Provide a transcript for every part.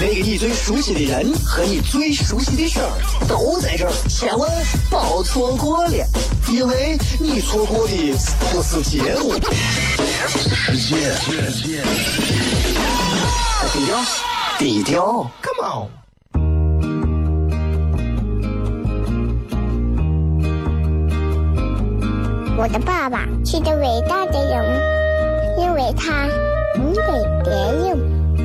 那个你最熟悉的人和你最熟悉的事儿都在这儿，千万别错过了，因为你错过的不是结果，世界，低调，低调，Come on。我的爸爸是个伟大的人，因为他能给别人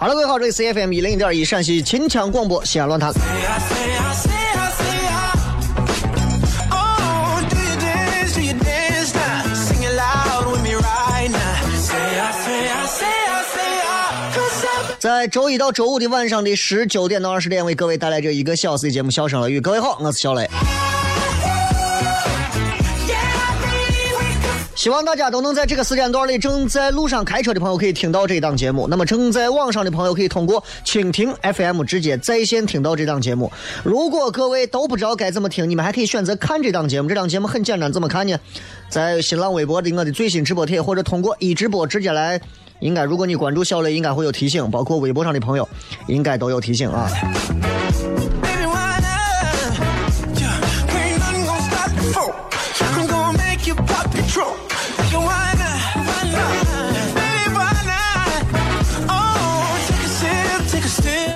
好了，各位好，这里 C F M 一零一点一陕西秦腔广播西安论坛。周一到周五的晚上的十九点到二十点，为各位带来这一个小时的节目《笑声乐语》。各位好，我是小雷。希望大家都能在这个时间段里，正在路上开车的朋友可以听到这档节目。那么正在网上的朋友可以通过蜻蜓 FM 直接在线听到这档节目。如果各位都不知道该怎么听，你们还可以选择看这档节目。这档节目很简单，怎么看呢？在新浪微博的我的最新直播贴，或者通过一直播直接来。应该，如果你关注小雷，应该会有提醒，包括微博上的朋友，应该都有提醒啊。Oh.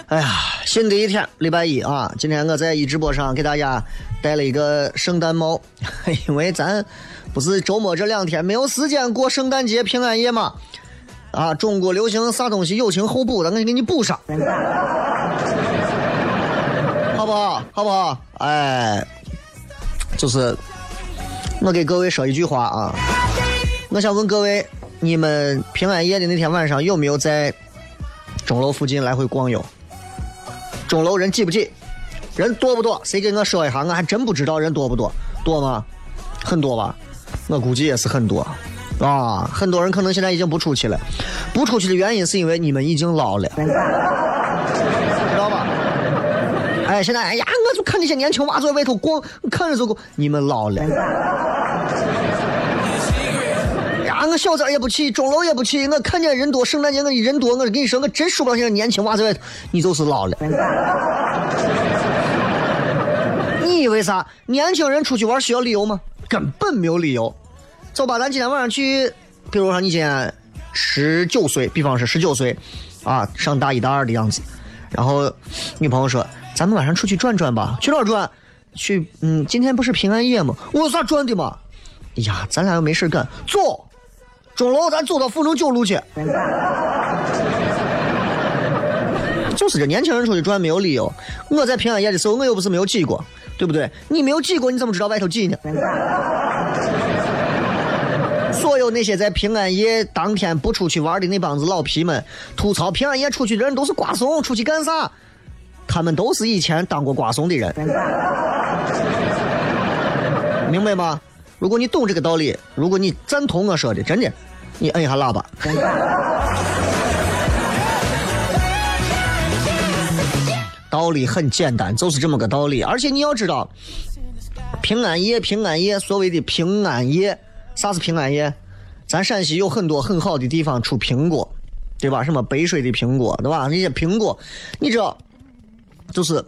哎呀，新的一天，礼拜一啊！今天我在一直播上给大家戴了一个圣诞帽，因为咱不是周末这两天没有时间过圣诞节、平安夜嘛。啊，中国流行啥东西友情后补，的，我给你补上，好不好？好不好？哎，就是我给各位说一句话啊，我想问各位，你们平安夜的那天晚上有没有在钟楼附近来回逛悠？钟楼人挤不挤？人多不多？谁给我说一下？我还真不知道人多不多。多吗？很多吧？我估计也是很多啊。很多人可能现在已经不出去了，不出去的原因是因为你们已经老了，知道吧？哎，现在哎呀，我就看那些年轻娃在外头逛，看着就够。你们老了。呀，我小崽也不去，钟楼也不去，我看见人多，圣诞节我人多，我跟你说，我真受不了现在年轻娃在外头，你就是老了。你以为啥？年轻人出去玩需要理由吗？根本没有理由。走吧，咱今天晚上去，比如说你今年十九岁，比方说十九岁，啊，上大一大二的样子。然后女朋友说：“咱们晚上出去转转吧，去哪儿转？去，嗯，今天不是平安夜吗？我有啥转的嘛？哎呀，咱俩又没事干，走，钟楼，咱走到凤城九路去。就是这年轻人出去转没有理由。我在平安夜的时候，我又不是没有挤过，对不对？你没有挤过，你怎么知道外头挤呢？所有那些在平安夜当天不出去玩的那帮子老皮们，吐槽平安夜出去的人都是瓜怂，出去干啥？他们都是以前当过瓜怂的人，明白吗？如果你懂这个道理，如果你赞同我说的，真的，你摁一下喇叭。道理很简单，就是这么个道理。而且你要知道，平安夜，平安夜，所谓的平安夜，啥是平安夜？咱陕西有很多很好的地方出苹果，对吧？什么北水的苹果，对吧？那些苹果，你知道，就是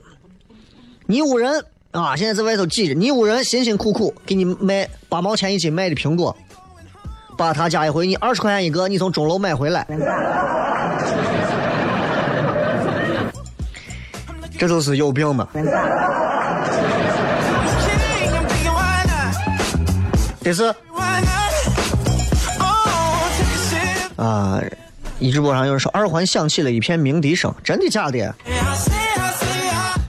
你五人啊，现在在外头挤着，你五人辛辛苦苦给你卖八毛钱一斤卖的苹果，把他加一回你二十块钱一个，你从钟楼买回来，这就是有病嘛？King, I'm thinking why not? 这是? Oh, 啊，一直播上有人说二环响起了一片鸣笛声，真的假的？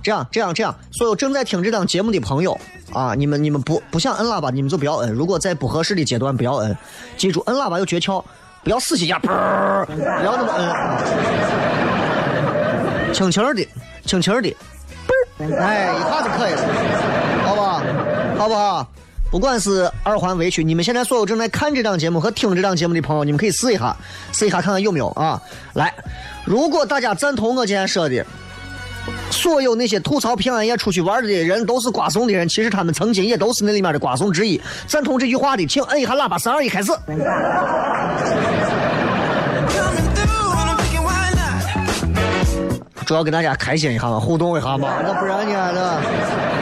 这样，这样，这样，所有正在听这档节目的朋友啊，你们你们不不想摁喇叭，你们就不要摁。如果在不合适的阶段，不要摁。记住，摁喇叭有诀窍，不要死气呀，嘣不要那么摁，啊轻轻的，轻轻的，嘣，哎，一下就可以了，好不好？好不好？不管是二环围区，你们现在所有正在看这档节目和听这档节目的朋友，你们可以试一下，试一下看看有没有啊？来，如果大家赞同我今天说的，所有那些吐槽平安夜出去玩的人都是瓜怂的人，其实他们曾经也都是那里面的瓜怂之一。赞同这句话的，请摁一下喇叭，三二一，开始。主要跟大家开心一下嘛，互动一下嘛，那不然呢？那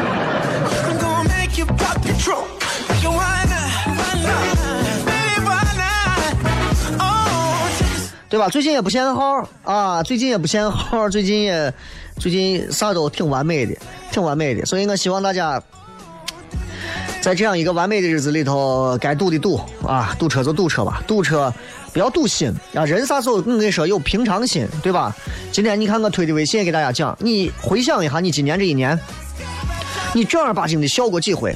对吧？最近也不限号啊，最近也不限号，最近也最近啥都挺完美的，挺完美的。所以我希望大家在这样一个完美的日子里头，该堵的堵啊，堵车就堵车吧，堵车不要堵心啊。人啥时候我跟你说有平常心，对吧？今天你看我推的微信也给大家讲，你回想一下，你今年这一年，你正儿八经的笑过几回？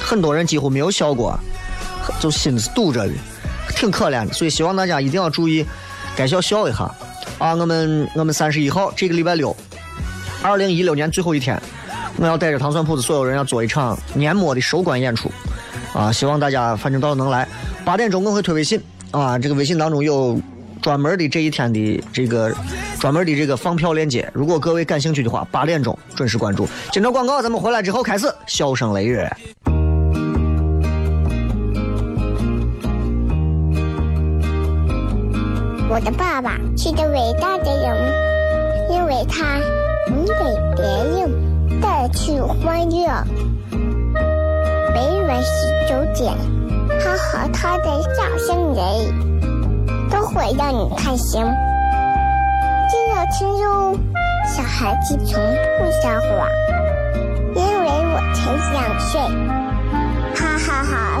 很多人几乎没有笑过，就心是堵着的。挺可怜的，所以希望大家一定要注意，该笑笑一下啊！我们我们三十一号这个礼拜六，二零一六年最后一天，我要带着糖蒜铺子所有人要做一场年末的收官演出啊！希望大家反正到时候能来。八点钟我会推微信啊，这个微信当中有专门的这一天的这个专门的这个放票链接，如果各位感兴趣的话，八点钟准时关注。接着广告，咱们回来之后开始笑声雷人。我的爸爸是个伟大的人，因为他能给别人带去欢乐。每晚十九点，他和他的笑声人，都会让你开心。记得听哟，小孩子从不撒谎，因为我才两岁。哈哈哈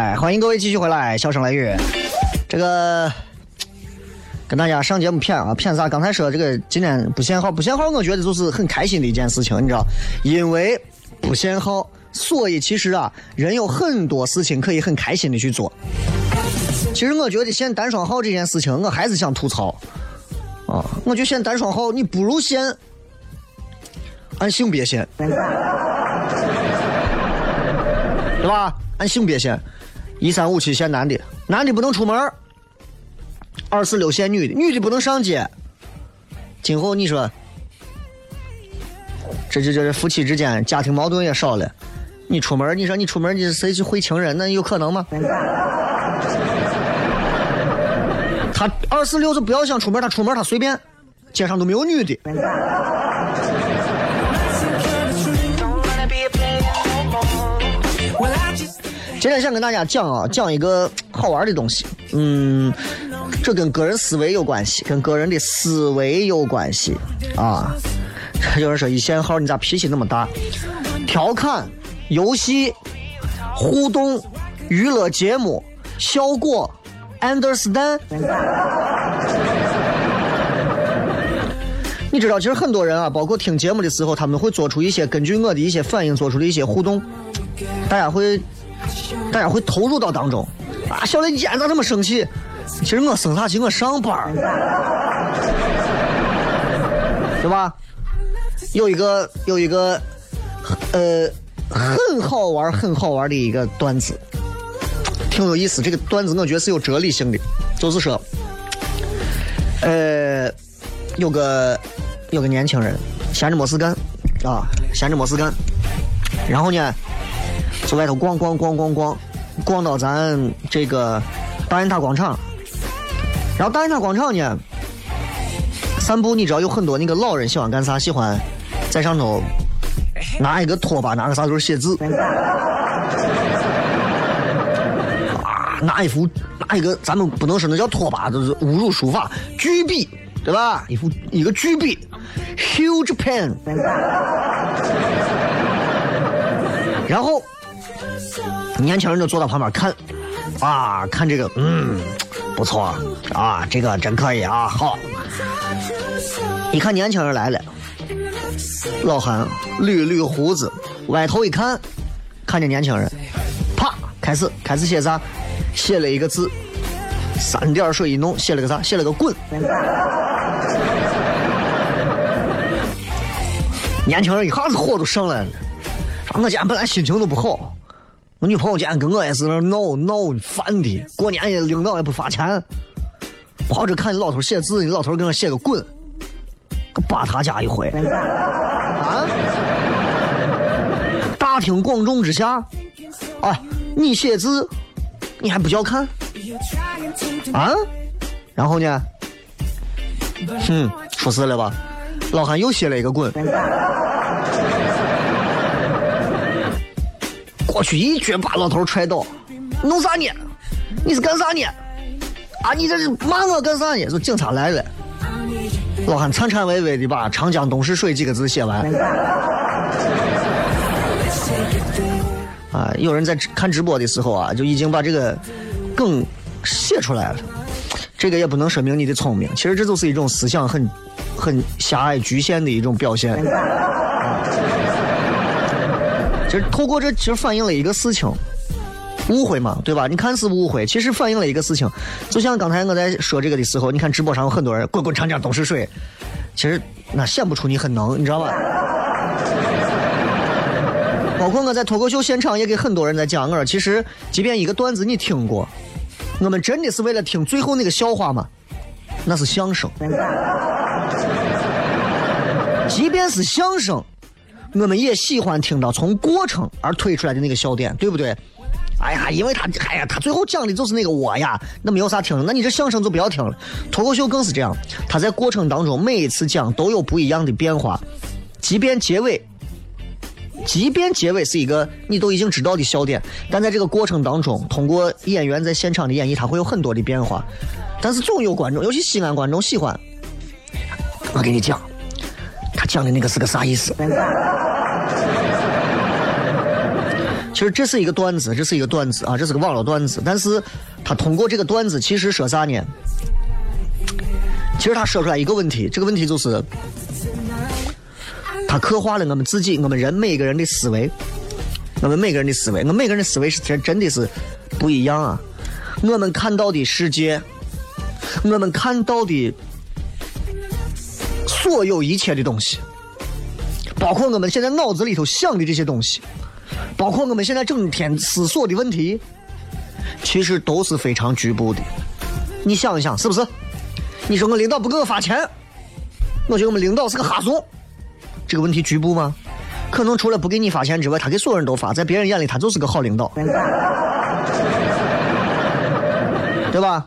哎，欢迎各位继续回来，笑声雷雨。这个跟大家上节目骗啊，骗啥？刚才说这个今天不限号，不限号，我觉得就是很开心的一件事情，你知道，因为不限号，所以其实啊，人有很多事情可以很开心的去做。其实我觉得限单双号这件事情，我还是想吐槽啊，我觉得限单双号，你不如限按性别限，对吧？按性别限。一三五七限男的，男的不能出门；二四六限女的，女的不能上街。今后你说，这这这夫妻之间家庭矛盾也少了。你出门，你说你出门，你谁去会情人？那有可能吗？他二四六就不要想出门，他出门他随便，街上都没有女的。今天想跟大家讲啊，讲一个好玩的东西。嗯，这跟个人思维有关系，跟个人的思维有关系啊。有人说一线号你咋脾气那么大？调侃、游戏、互动、娱乐节目、效果，understand？你知道，其实很多人啊，包括听节目的时候，他们会做出一些根据我的一些反应做出的一些互动，大家会，大家会投入到当中。啊，小雷，你今天咋这么生气？其实我生啥气？我上班，对吧？有一个有一个，呃，很好玩很好玩的一个段子，挺有意思。这个段子我觉得是有哲理性的，就是说，呃，有个有个年轻人闲着没事干啊，闲着没事干，然后呢，在外头逛逛逛逛逛，逛到咱这个大雁塔广场，然后大雁塔广场呢，散步，你知道有很多那个老人喜欢干啥？喜欢在上头拿一个拖把，拿个啥就是写字，啊，拿一幅拿一个，咱们不能说那叫拖把，就是侮辱书法，巨笔，对吧？一幅一个巨笔，huge pen，然后年轻人就坐到旁边看，啊，看这个，嗯，不错啊，这个真可以啊，好。一看年轻人来了，老汉捋捋胡子，歪头一看，看见年轻人，啪，开始开始写啥？写了一个字，三点水一弄，写了个啥？写了个滚。年轻人一下子火都上来了，我今天本来心情都不好，我女朋友今天跟我也是那闹闹烦的，过年也领导也不发钱，跑这看你老头写字，你老头给我写个滚，我扒他家一回，啊！大庭广众之下，啊，你写字，你还不叫看，啊？然后呢？哼，出事了吧？老汉又写了一个滚，过去一脚把老头踹倒，弄啥呢？你是干啥呢？啊，你这是骂我干啥呢？说警察来了，老汉颤颤巍巍的把“长江东逝水”几个字写完。啊，有人在看直播的时候啊，就已经把这个梗写出来了。这个也不能说明你的聪明，其实这就是一种思想很、很狭隘、局限的一种表现。其实透过这，其实反映了一个事情，误会嘛，对吧？你看是误会，其实反映了一个事情。就像刚才我在说这个的时候，你看直播上有很多人“滚滚长江东逝水”，其实那显不出你很能，你知道吧？包括我在脱口秀现场也给很多人在讲，我说其实即便一个段子你听过。我们真的是为了听最后那个笑话吗？那是相声。即便是相声，我们也喜欢听到从过程而推出来的那个笑点，对不对？哎呀，因为他，哎呀，他最后讲的就是那个我呀，那没有啥听的。那你这相声就不要听了。脱口秀更是这样，他在过程当中每一次讲都有不一样的变化，即便结尾。即便结尾是一个你都已经知道的笑点，但在这个过程当中，通过演员在现场的演绎，他会有很多的变化。但是总有观众，尤其西安观众喜欢。我给你讲，他讲的那个是个啥意思？其实这是一个段子，这是一个段子啊，这是个网络段子。但是他通过这个段子，其实说啥呢？其实他说出来一个问题，这个问题就是。他刻画了我们自己，我们人每个人的思维，我们每个人的思维，我们每个人的思维是真真的是不一样啊！我们看到的世界，我们看到的所有一切的东西，包括我们现在脑子里头想的这些东西，包括我们现在整天思索的问题，其实都是非常局部的。你想一想，是不是？你说我领导不给我发钱，我觉得我们领导是个哈怂。这个问题局部吗？可能除了不给你发钱之外，他给所有人都发，在别人眼里他就是个好领导，对吧？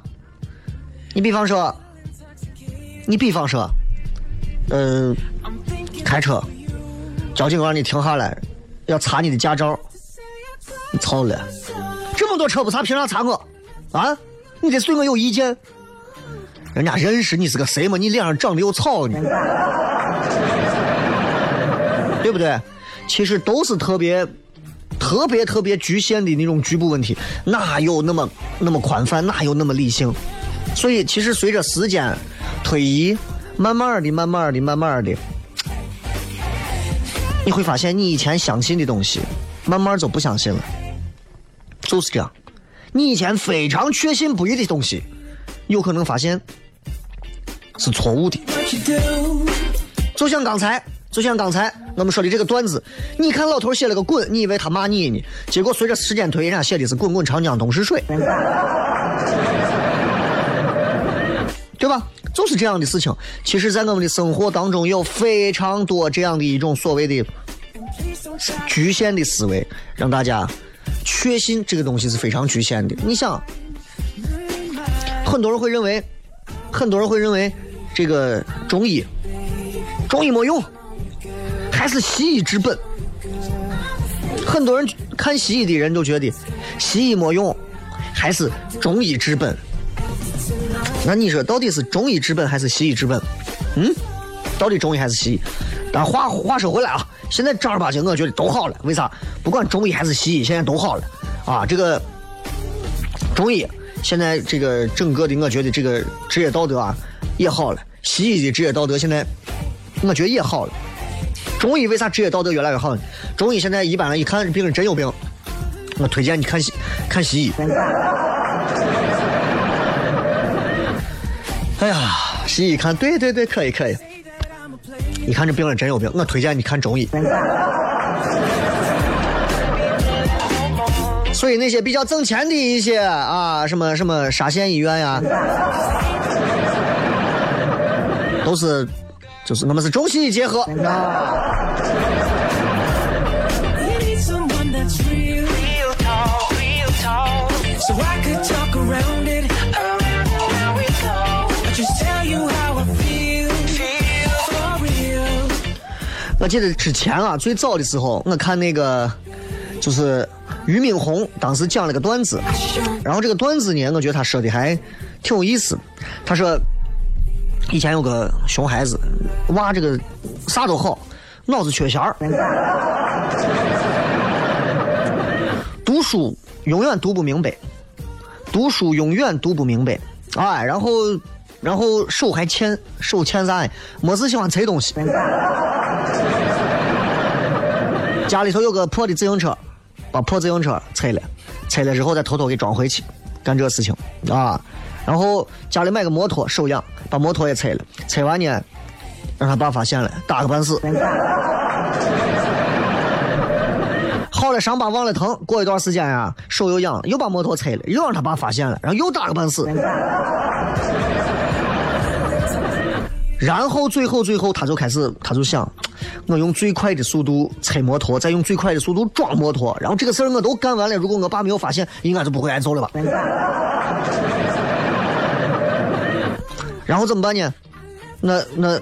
你比方说，你比方说，嗯，开车，交警让你停下来，要查你的驾照，你操了，这么多车不查，凭啥查我？啊？你得对我有意见？人家认识你是个谁吗？你脸上长得有草呢？对不对？其实都是特别、特别、特别局限的那种局部问题，哪有那么那么宽泛，哪有那么理性？所以，其实随着时间推移，慢慢的、慢慢的、慢慢的，你会发现你以前相信的东西，慢慢就不相信了，就是这样。你以前非常确信不疑的东西，有可能发现是错误的。就像刚才，就像刚才我们说的这个段子，你看老头写了个滚，你以为他骂你呢？结果随着时间推移，人家写的是滚滚长江东逝水，对吧？就是这样的事情。其实，在我们的生活当中，有非常多这样的一种所谓的局限的思维，让大家确信这个东西是非常局限的。你想，很多人会认为，很多人会认为这个中医，中医没用，还是西医治本。很多人看西医的人都觉得西医没用，还是中医治本。那你说到底是中医治本还是西医治本？嗯，到底中医还是西医？但话话说回来啊，现在正儿八经我觉得都好了。为啥？不管中医还是西医，现在都好了啊。这个中医现在这个整个的，我觉得这个职业道德啊也好了。西医的职业道德现在我觉得也好了。中医为啥职业道德越来越好呢？中医现在一般人一看病人真有病，我推荐你看西看西医。哎呀，西医看，对对对，可以可以。你看这病人真有病，我推荐你看中医。所以那些比较挣钱的一些啊，什么什么沙县医院呀，都是，就是我们是中西医结合。So I could talk around 我记得之前啊，最早的时候，我看那个就是俞敏洪当时讲了个段子，然后这个段子呢，我觉得他说的还挺有意思。他说，以前有个熊孩子，娃这个啥都好，脑子缺弦儿，读书永远读不明白，读书永远读不明白，哎，然后然后手还欠手欠啥？没事喜欢拆东西。家里头有个破的自行车，把破自行车拆了，拆了之后再偷偷给装回去，干这事情啊。然后家里买个摩托手痒，把摩托也拆了，拆完呢，让他爸发现了，打个半死。好了，伤疤忘了疼，过一段时间啊，手又痒，又把摩托拆了，又让他爸发现了，然后又打个半死。然后最后最后他就开始，他就想，我用最快的速度拆摩托，再用最快的速度装摩托，然后这个事儿我都干完了。如果我爸没有发现，应该就不会挨揍了吧？然后怎么办呢？那那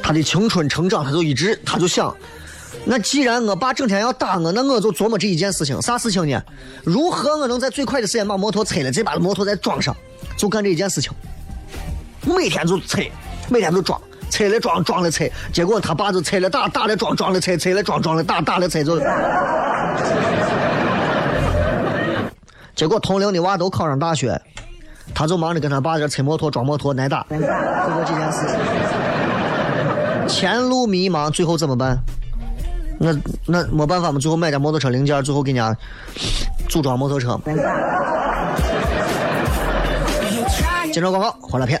他的青春成长，他就一直他就想，那既然我爸整天要打我，那我就琢磨这一件事情，啥事情呢？如何我能在最快的时间把摩托拆了，再把摩托再装上，就干这一件事情。每天就拆，每天都装，拆了装，装了拆，结果他爸就拆了打，打了装，装了拆，拆了装，装了打，打了拆，就。结果同龄的娃都考上大学，他就忙着跟他爸这拆摩托、装摩托、挨打，就这几件事。前路迷茫，最后怎么办？那那没办法嘛，最后买点摩托车零件，最后给人家组装摩托车。接着广告，回来片。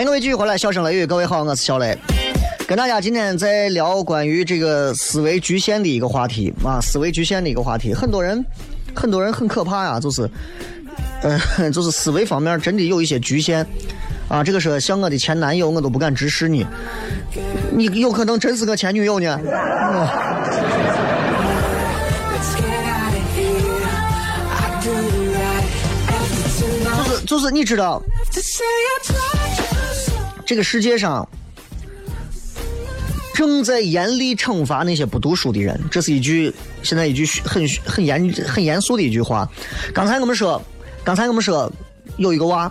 欢迎各位继续回来，笑声雷雨，各位好，我是小雷，跟大家今天在聊关于这个思维局限的一个话题啊，思维局限的一个话题，很多人，很多人很可怕呀，就是，呃，就是思维方面真的有一些局限啊，这个说像我的前男友，我都不敢直视你，你有可能真是个前女友呢，嗯 Let's get out of here. I do it right. Every tonight. 就是就是你知道，这个世界上正在严厉惩罚那些不读书的人，这是一句现在一句很很严很严肃的一句话。刚才我们说，刚才我们说有一个娃。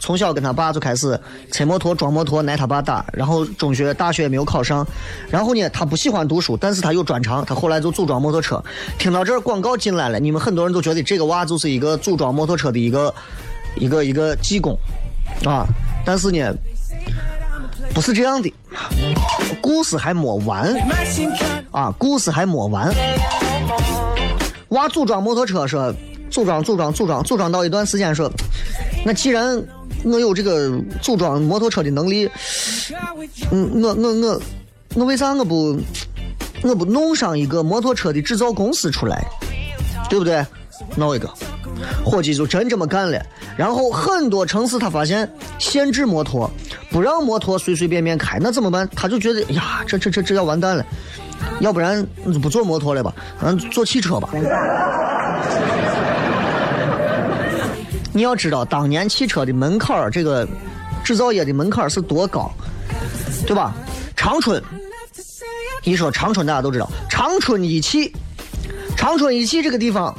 从小跟他爸就开始骑摩托、装摩托，挨他爸打，然后中学、大学也没有考上，然后呢，他不喜欢读书，但是他有专长，他后来就组装摩托车。听到这儿，广告进来了，你们很多人都觉得这个娃就是一个组装摩托车的一个一个一个技工啊，但是呢，不是这样的，故事还没完啊，故事还没完。娃组装摩托车说，组装组装组装组装到一段时间说，那既然我有这个组装摩托车的能力，嗯，我我我我为啥我不我不弄上一个摩托车的制造公司出来，对不对？弄一个，伙计就真这么干了。然后很多城市他发现限制摩托，不让摩托随随便便开，那怎么办？他就觉得呀，这这这这要完蛋了，要不然就不坐摩托了吧，嗯，坐汽车吧。你要知道，当年汽车的门槛儿，这个制造业的门槛儿是多高，对吧？长春，一说长春，大家都知道，长春一汽，长春一汽这个地方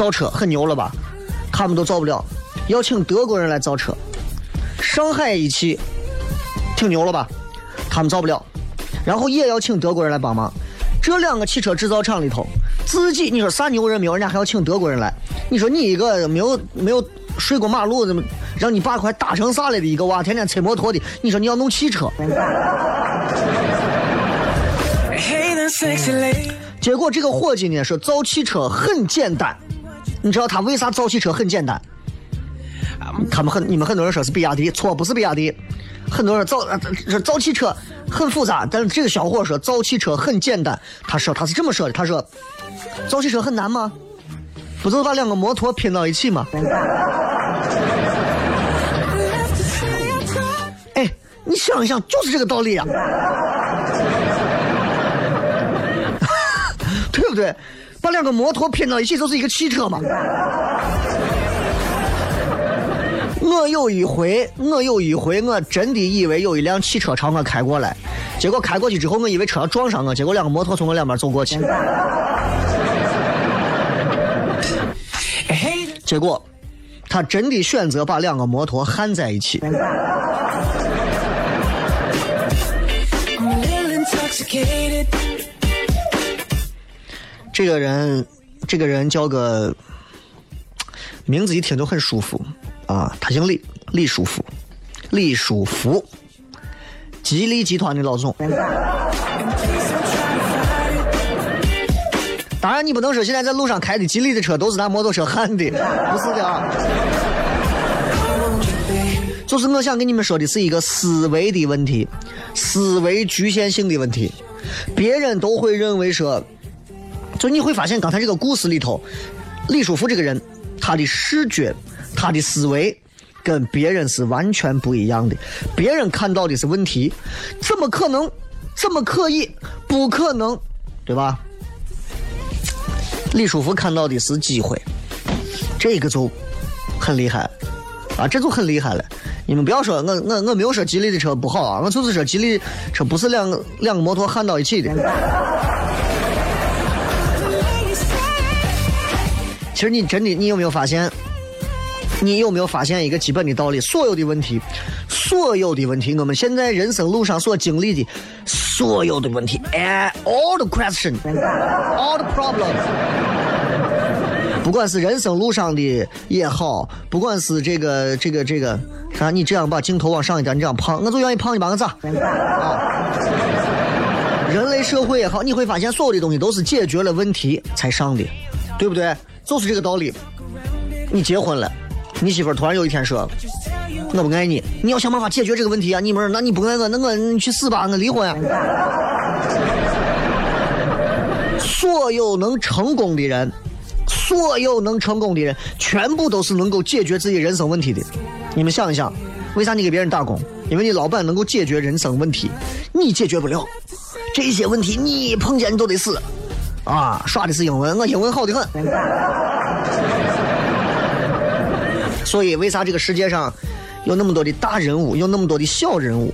造车很牛了吧？他们都造不了，要请德国人来造车。上海一汽挺牛了吧？他们造不了，然后也要请德国人来帮忙。这两个汽车制造厂里头，自己你说啥牛人没有，人家还要请德国人来。你说你一个没有没有睡过马路，怎么让你爸快打成啥了的一个娃，天天骑摩托的，你说你要弄汽车.结果这个伙计呢说造汽车很简单，你知道他为啥造汽车很简单？他们很你们很多人说是比亚迪，错不是比亚迪，很多人造这造汽车很复杂，但是这个小伙说造汽车很简单，他说他是这么说的，他说造汽车很难吗？不就是把两个摩托拼到一起吗？哎，你想一想，就是这个道理啊，对不对？把两个摩托拼到一起就是一个汽车嘛。我有一回，我有一回，我真的以为有一辆汽车朝我开过来，结果开过去之后，我以为车要撞上我，结果两个摩托从我两边走过去，结果他真的选择把两个摩托焊在一起。这个人，这个人叫个名字一听就很舒服啊，他姓李，李书福，李书福，吉利集团的老总。当然，你不能说现在在路上开的吉利的车都是拿摩托车焊的，不是的啊。就是我想跟你们说的是一个思维的问题，思维局限性的问题。别人都会认为说，就你会发现刚才这个故事里头，李书福这个人，他的视觉，他的思维。跟别人是完全不一样的，别人看到的是问题，怎么可能？怎么可以？不可能，对吧？李书福看到的是机会，这个就很厉害啊，这就很厉害了。你们不要说我我我没有说吉利的车不好啊，我就是说吉利车不是两两个摩托焊到一起的。其实你真的，你有没有发现？你有没有发现一个基本的道理？所有的问题，所有的问题，我们现在人生路上所经历的所有的问题哎 all the question, all the problems 不管是人生路上的也好，不管是这个这个这个，啥你这样把镜头往上一点，你这样胖，我就愿意胖，你把我咋？啊，人类社会也好，你会发现所有的东西都是解决了问题才上的，对不对？就是这个道理。你结婚了，你媳妇突然有一天说：“我不爱你，你要想办法解决这个问题啊！你们，那你不爱我，那我你去死吧，我离婚呀！”所有能成功的人，所有能成功的人，全部都是能够解决自己人生问题的。你们想一想，为啥你给别人打工？因为你老板能够解决人生问题，你解决不了这些问题，你碰见你都得死。啊，耍的是英文，我英文好的很。所以，为啥这个世界上有那么多的大人物，有那么多的小人物？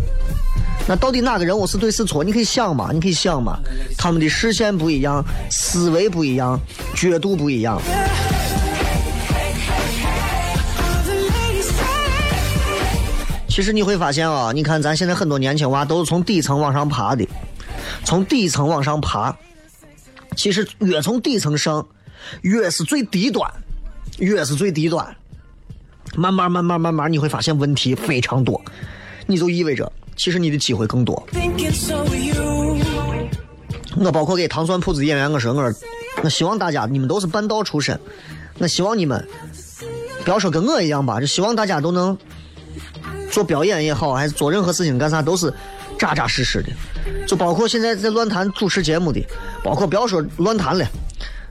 那到底哪个人物是对是错？你可以想嘛，你可以想嘛。他们的视线不一样，思维不一样，角度不一样。其实你会发现啊，你看咱现在很多年轻娃都是从底层往上爬的，从底层往上爬。其实越从底层上，越是最低端，越是最低端。慢慢慢慢慢慢，你会发现问题非常多，你就意味着其实你的机会更多。我包括给糖蒜铺子演员，我说我，我希望大家你们都是半道出身，我希望你们不要说跟我一样吧，就希望大家都能做表演也好，还是做任何事情干啥都是扎扎实实的。就包括现在在论坛主持节目的，包括不要说论坛了，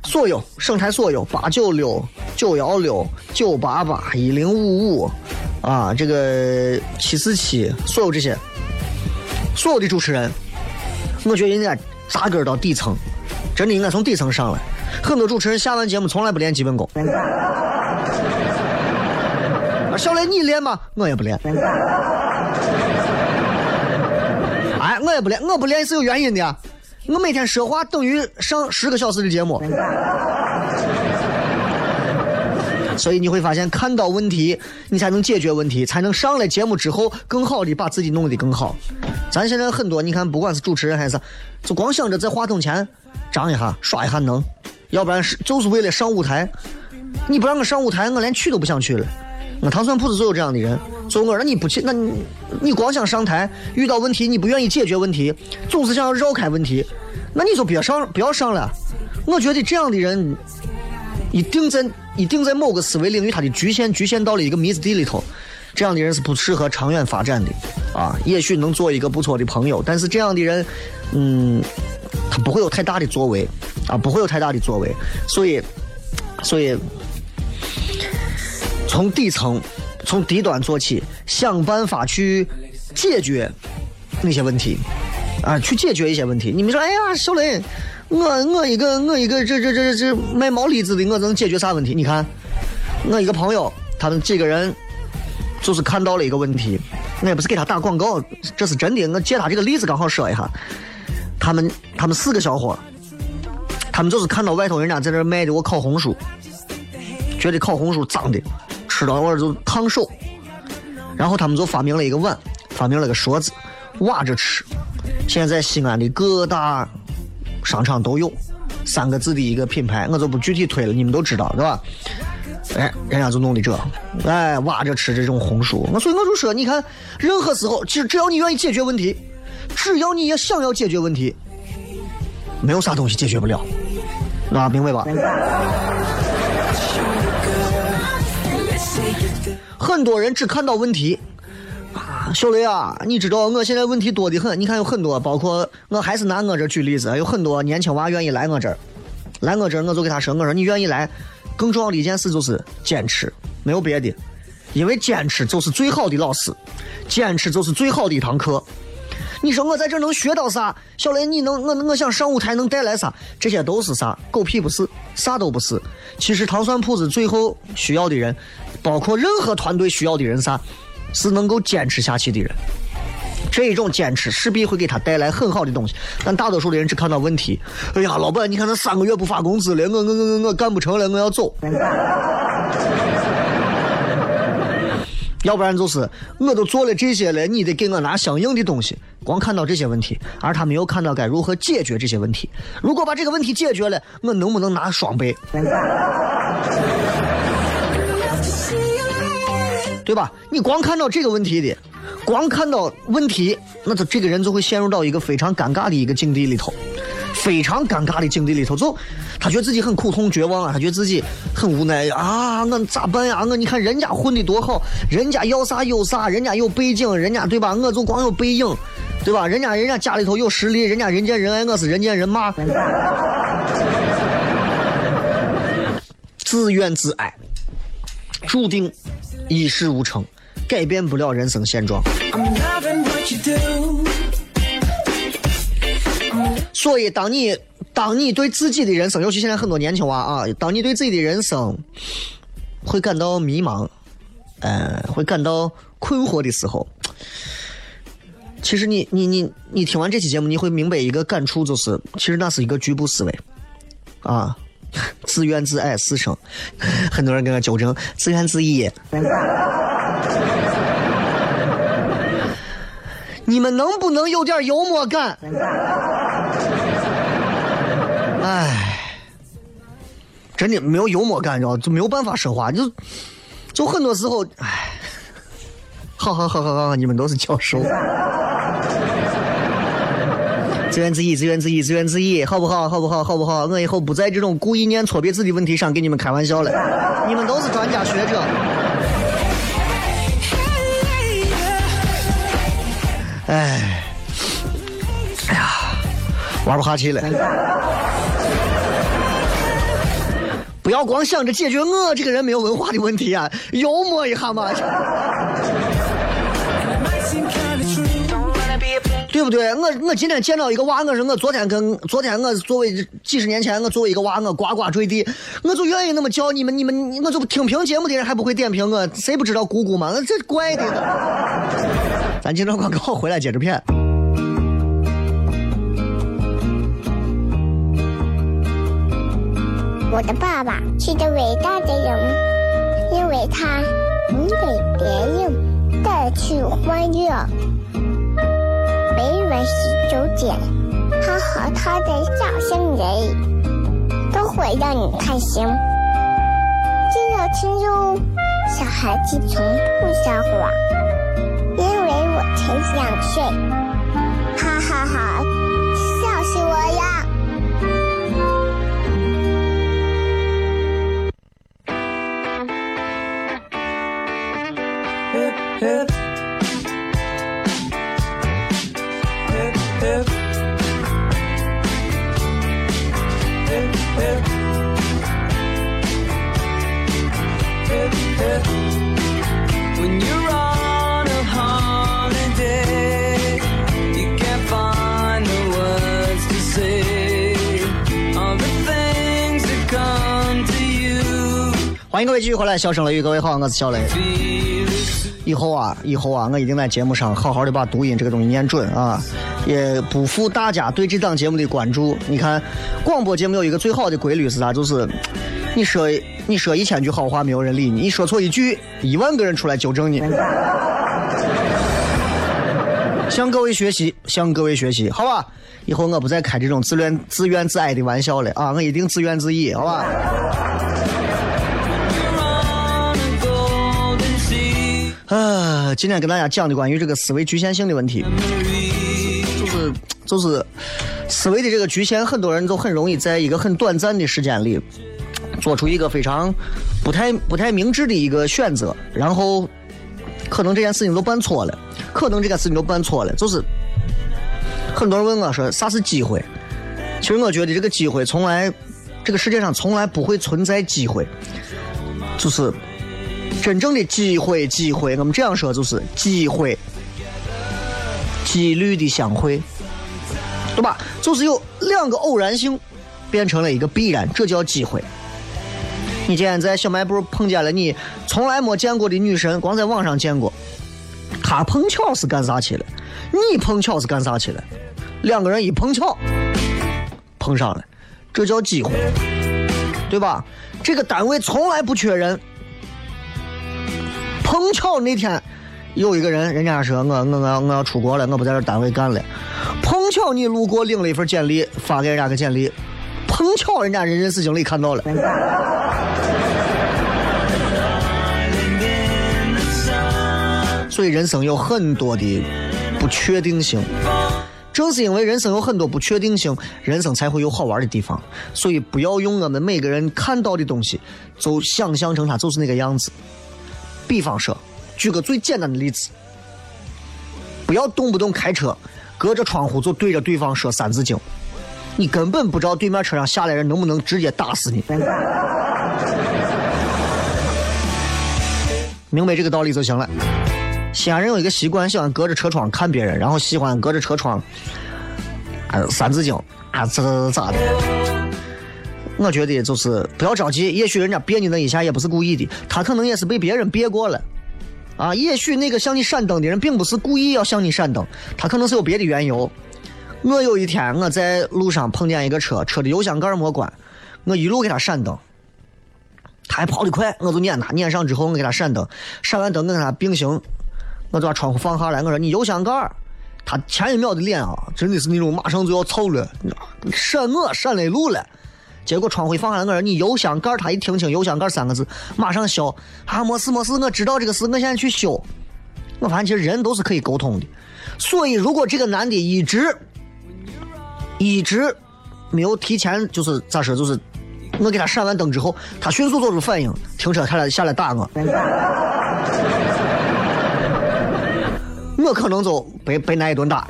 所有省台所有八九六、九幺六、九八八、一零五五，啊，这个七四七，所有这些，所有的主持人，我觉得应该扎根到底层，真的应该从底层上来。很多主持人下完节目从来不练基本功。小雷，你练吗？我也不练。哎，我也不练，我不练是有原因的。我每天说话等于上十个小时的节目，所以你会发现，看到问题，你才能解决问题，才能上了节目之后更好的把自己弄得更好。咱现在很多，你看，不管是主持人还是，就光想着在话筒前张一下、耍一下能，要不然是就是为了上舞台。你不让我上舞台，我连去都不想去了。那糖蒜铺子就有这样的人，所以我说你不去，那你你光想上台，遇到问题你不愿意解决问题，总是想要绕开问题，那你就别上，不要上了。我觉得这样的人，一定在一定在某个思维领域，他的局限局限到了一个迷子地里头，这样的人是不适合长远发展的啊。也许能做一个不错的朋友，但是这样的人，嗯，他不会有太大的作为啊，不会有太大的作为，所以，所以。从底层，从低端做起，想办法去解决那些问题，啊，去解决一些问题。你们说，哎呀，小雷，我我一个我一个这这这这卖毛栗子的，我能解决啥问题？你看，我一个朋友，他们几个人就是看到了一个问题，我也不是给他打广告，这是真的。我借他这个例子刚好说一下，他们他们四个小伙，他们就是看到外头人家在那卖的我烤红薯，觉得烤红薯脏的。吃到味就烫手，然后他们就发明了一个碗，发明了个勺子，挖着吃。现在西安的各大商场都有，三个字的一个品牌，我就不具体推了，你们都知道，对吧？哎，人家就弄的这，哎，挖着吃这种红薯。我所以我就说，你看，任何时候，其实只要你愿意解决问题，只要你也想要解决问题，没有啥东西解决不了，啊，明白吧？很多人只看到问题，啊，小雷啊，你知道我现在问题多的很。你看有很多，包括我还是拿我这举例子，有很多年轻娃愿意来我这儿，来我这儿我就给他说，我说你愿意来，更重要的一件事就是坚持，没有别的，因为坚持就是最好的老师，坚持就是最好的一堂课。你说我在这能学到啥？小雷，你能我我想上舞台能带来啥？这些都是啥？狗屁不是，啥都不是。其实糖蒜铺子最后需要的人。包括任何团队需要的人啥，是能够坚持下去的人。这一种坚持势必会给他带来很好的东西，但大多数的人只看到问题。哎呀，老板，你看他三个月不发工资了，我我我我干不成了，我要走。要不然就是我都做了这些了，你得给我拿相应的东西。光看到这些问题，而他没有看到该如何解决这些问题。如果把这个问题解决了，我能不能拿双倍？对吧？你光看到这个问题的，光看到问题，那他这个人就会陷入到一个非常尴尬的一个境地里头，非常尴尬的境地里头，就他觉得自己很苦痛绝望啊，他觉得自己很无奈啊，我咋办呀？我你看人家混的多好，人家要啥有啥，人家有背景，人家对吧？我就光有背影，对吧？人家人家家里头有实力，人家人见人爱，我是人见人骂，自怨自艾，注定一事无成，改变不了人生现状。所以，当你当你对自己的人生，尤其现在很多年轻娃啊，当你对自己的人生会感到迷茫，呃，会感到困惑的时候，其实你你你你听完这期节目，你会明白一个感触，就是其实那是一个局部思维啊，自怨自艾死生。很多人跟我纠正自怨自艾。你们能不能有点幽默感？唉，真的没有幽默感，你知道就没有办法说话，就就很多时候，唉，好好好好好，你们都是教授，自怨自艾，自怨自艾，自怨自艾，好不好？好不好？好不好？我以后不在这种故意念错别字的问题上跟你们开玩笑了，你们都是专家学者。唉，哎呀，玩不下去了。不要光想着解决我这个人没有文化的问题啊，幽默一下嘛，不对？我我今天见到一个娃，我说我昨天跟昨天我作为几十年前我作为一个娃，我呱呱坠地，我就愿意那么叫你们，你们我就听评节目的人还不会点评我，谁不知道姑姑嘛？那这怪的。咱进段广告回来接着片。我的爸爸是个伟大的人，因为他能给别人带去欢乐。每晚十九点，他和他的笑声人，都会让你开心。记得听哟，小孩子从不撒谎，因为我才两岁。位继续回来，笑声雷雨，各位好，我是小雷。以后啊，以后啊，我一定在节目上好好的把读音这个东西念准啊，也不负大家对这档节目的关注。你看，广播节目有一个最好的规律是啥？就是你说你说一千句好话，没有人理你；你说错一句，一万个人出来纠正你。向各位学习，向各位学习，好吧？以后我不再开这种自怨自怨自艾的玩笑了啊，我一定自怨自艾，好吧？今天跟大家讲的关于这个思维局限性的问题。就是就是思维的这个局限，很多人都很容易在一个很短暂的时间里做出一个非常不太不太明智的一个选择，然后可能这件事情都办错了，可能这件事情都办错了。就是很多人问我说啥是机会？其实我觉得这个机会从来，这个世界上从来不会存在机会，就是真正的机会，机会，我们这样说就是机会。几率的相会，对吧？就是有两个偶然性变成了一个必然，这叫机会。你今天在小卖部碰见了你从来没见过的女神，光在网上见过，她碰巧是干啥去了？你碰巧是干啥去了？两个人一碰巧碰上了，这叫机会，对吧？这个单位从来不缺人，碰巧那天有一个人，人家说我我我我要出国了，我不在这单位干了。碰巧你路过领了一份简历，发给人家个简历，碰巧人家人人事经理看到了。所以人生有很多的不确定性，正是因为人生有很多不确定性，人生才会有好玩的地方。所以不要用我们每个人看到的东西，就想象成它就是那个样子。比方说，举个最简单的例子，不要动不动开车，隔着窗户就对着对方说《三字经》，你根本不知道对面车上下来人能不能直接打死你。明白这个道理就行了。西安人有一个习惯，喜欢隔着车窗看别人，然后喜欢隔着车窗，啊，《三字经》啊，咋咋咋的。我觉得就是不要着急，也许人家别你那一下也不是故意的，他可能也是被别人别过了，啊，也许那个向你闪灯的人并不是故意要向你闪灯，他可能是有别的缘由。我有一天我在路上碰见一个车，车的油箱盖没关，我一路给他闪灯，他还跑得快，我就撵他，撵上之后我给他闪灯，闪完灯我跟他并行。我就把窗户放下来，我说你油箱盖，他前一秒的脸啊，真的是那种马上就要臭了，闪我闪了路了。结果窗户一放下来，我说你油箱盖，他一听清油箱盖三个字，马上笑啊，没事没事，我知道这个事，我现在去修。我发现其实人都是可以沟通的，所以如果这个男的一直一直没有提前，就是咋说，就是我给他闪完灯之后，他迅速做出反应，停车他来下来打我。我可能就被被那一顿打。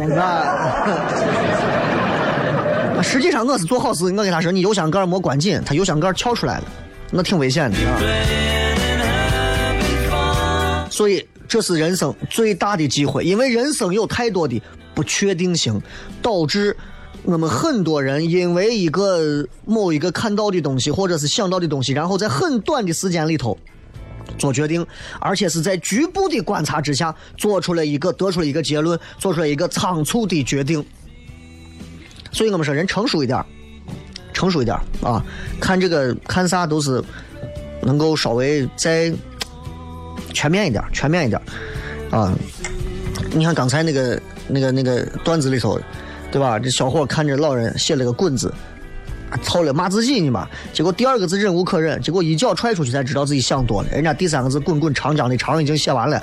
实际上我是做好事，我跟他说你油箱盖没关紧，他油箱盖翘出来了，那挺危险的啊。所以这是人生最大的机会，因为人生有太多的不确定性，导致我们很多人因为一个某一个看到的东西或者是想到的东西，然后在很短的时间里头。做决定，而且是在局部的观察之下做出了一个得出了一个结论，做出了一个仓促的决定。所以我们说人成熟一点，成熟一点啊，看这个看啥都是能够稍微再全面一点，全面一点啊。你看刚才那个那个那个段子里头，对吧？这小伙看着老人写了个“滚”字。操了骂自己呢嘛，结果第二个字忍无可忍，结果一脚踹出去才知道自己想多了。人家第三个字滚滚长江的长已经写完了。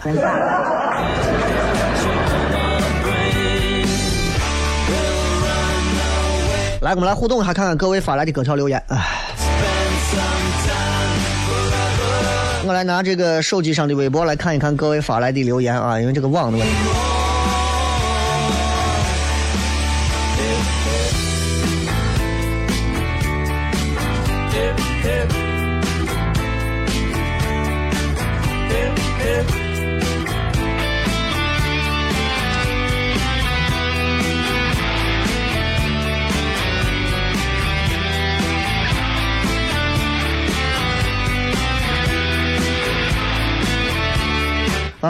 来，我们来互动一下，看看各位发来的各条留言。我来拿这个手机上的微博来看一看各位发来的留言啊，因为这个网的问题。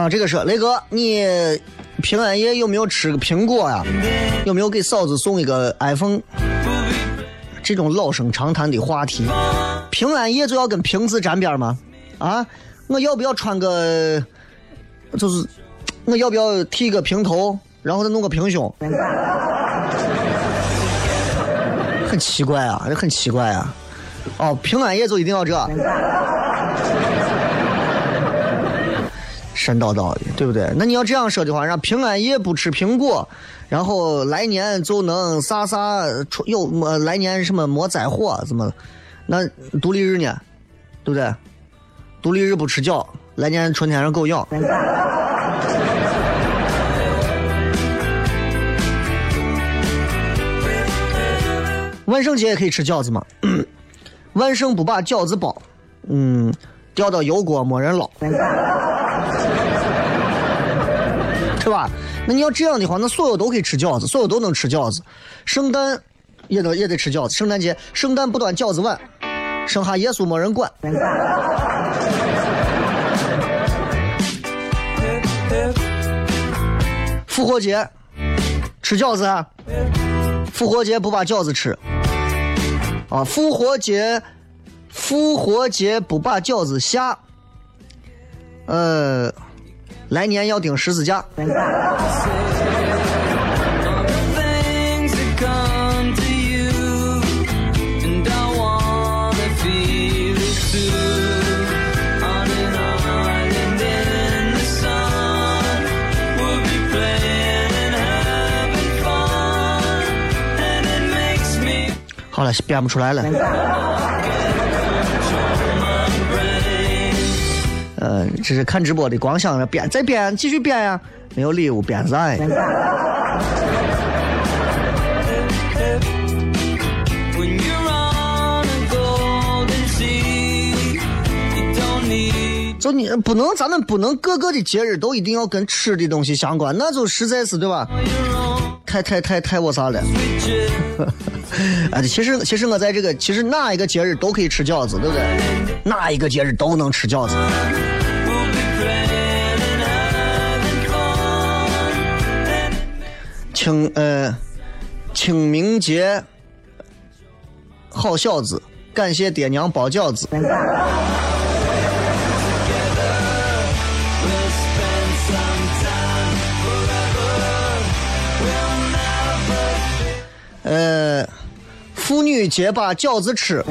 啊，这个是雷哥，你平安夜有没有吃个苹果呀？有没有给嫂子送一个 iPhone？这种老生常谈的话题，平安夜就要跟瓶子沾边吗？啊，我要不要穿个，就是我要不要剃个平头，然后再弄个平胸？很奇怪啊，这很奇怪啊！哦，平安夜就一定要这？神叨叨的，对不对？那你要这样说的话，让平安夜不吃苹果，然后来年就能啥啥出有么？来年什么没灾祸？怎么？那独立日呢？对不对？独立日不吃饺，来年春天让狗咬。万圣节也可以吃饺子吗？万圣不把饺子包，嗯，掉到油锅没人捞。是吧？那你要这样的话，那所有都可以吃饺子，所有都能吃饺子。圣诞也得也得吃饺子。圣诞节，圣诞不端饺子碗，剩下耶稣没人管。复活节吃饺子啊？复活节不把饺子吃啊？复活节复活节不把饺子下，呃，来年要顶十字架。好了，编不出来了。呃，这是看直播的，光想着编，再编，继续编呀，没有礼物编啥呀就你不能，咱们不能各个的节日都一定要跟吃的东西相关，那就实在是对吧太太太太我啥了.哎，其实其实我在这个，其实哪一个节日都可以吃饺子，对不对？哪一个节日都能吃饺子。清呃清明节，好小子，感谢爹娘包饺子。呃，妇女节把饺子吃，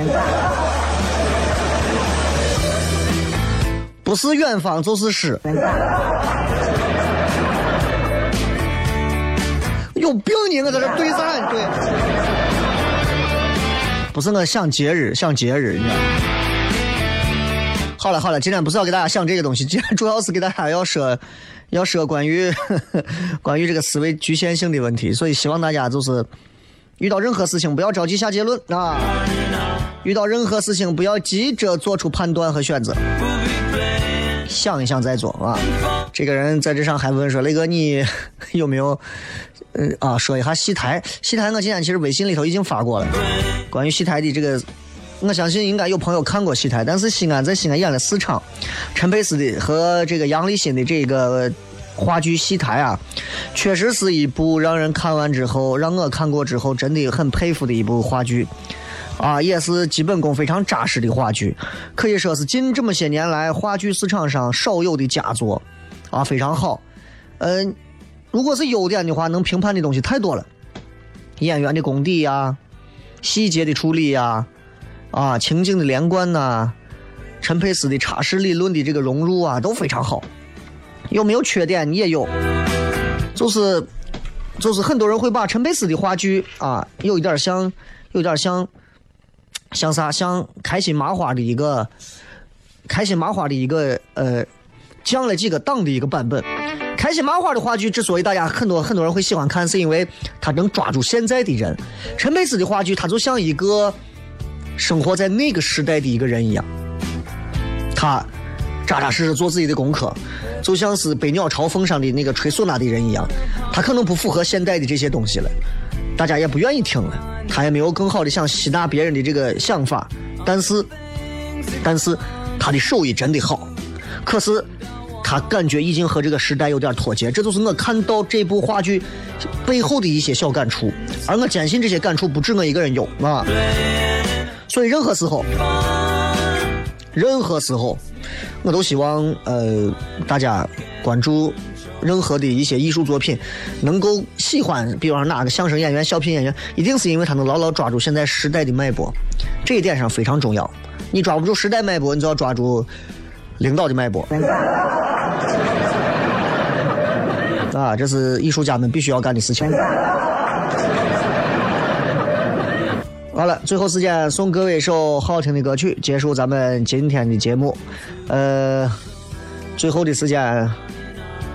不是远方就是诗。有病你！我在这对战对。不是我想节日，想节日，你知道？好了好了，今天不是要给大家想这个东西，今天主要是给大家要说，要说关于 关于这个思维局限性的问题，所以希望大家就是遇到任何事情不要着急下结论啊，遇到任何事情不要急着做出判断和选择，想一想再做啊。这个人在这上还问说，雷哥你 有没有？嗯啊，说一下戏台，戏台我今天其实微信里头已经发过了，关于戏台的这个，我相信应该有朋友看过戏台，但是西安在西安演了四场，陈佩斯的和这个杨立新的这个话剧戏台啊，确实是一部让人看完之后，让我看过之后真的很佩服的一部话剧。啊，也是基本功非常扎实的话剧，可以说是近这么些年来话剧市场上少有的佳作，啊，非常好。嗯、如果是优点的话，能评判的东西太多了，演员的功底呀、细节的处理呀、啊，情景的连贯呐、陈佩斯的插式理论的这个融入啊，都非常好。有没有缺点？你也有，就是就是很多人会把陈佩斯的话剧啊，有一点像，有点像，像啥？像开心麻花的一个开心麻花的一个呃降了几个档的一个版本。开心麻花的话剧之所以大家很多很多人会喜欢看，是因为它能抓住现在的人。陈佩斯的话剧，他就像一个生活在那个时代的一个人一样，他扎扎实实做自己的功课，就像是《北鸟朝凤》上的那个吹唢呐的人一样，他可能不符合现代的这些东西了，大家也不愿意听了，他也没有更好的想吸纳别人的这个想法，但是，但是他的手艺真的好，可是他感觉已经和这个时代有点脱节，这就是我看到这部话剧背后的一些小感触，而我坚信这些感触不止我一个人有啊，所以任何时候。任何时候，我都希望呃大家关注任何的一些艺术作品，能够喜欢，比方说哪个相声演员、小品演员，一定是因为他能牢牢抓住现在时代的脉搏，这一点上非常重要。你抓不住时代脉搏，你就要抓住领导的脉搏。啊，这是艺术家们必须要干的事情。好了，最后时间送各位一首好听的歌曲，结束咱们今天的节目。呃，最后的时间，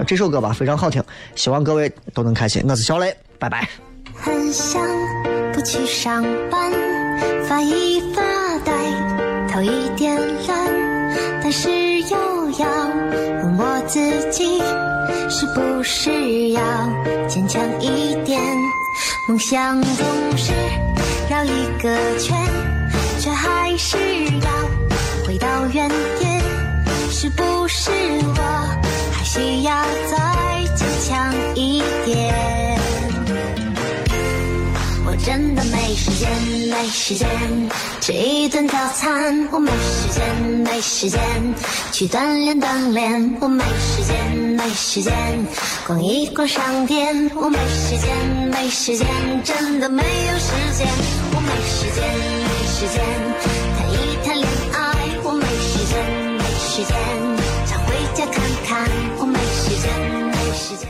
这首歌吧非常好听，希望各位都能开心。我是小雷，拜拜。很想不去上班，发一发呆，头一点蓝，但是又要问我自己，是不是要坚强一点？梦想总是绕一个圈，却还是要回到原点？是不是我需要再坚强一点？我真的没时间，没时间吃一顿早餐，我没时间，没时间。去锻炼锻炼，我没时间，没时间。逛一逛商店，我没时间，没时间，真的没有时间，我没时间，没时间。谈一谈恋爱，我没时间，没时间。想回家看看，时间，没时间。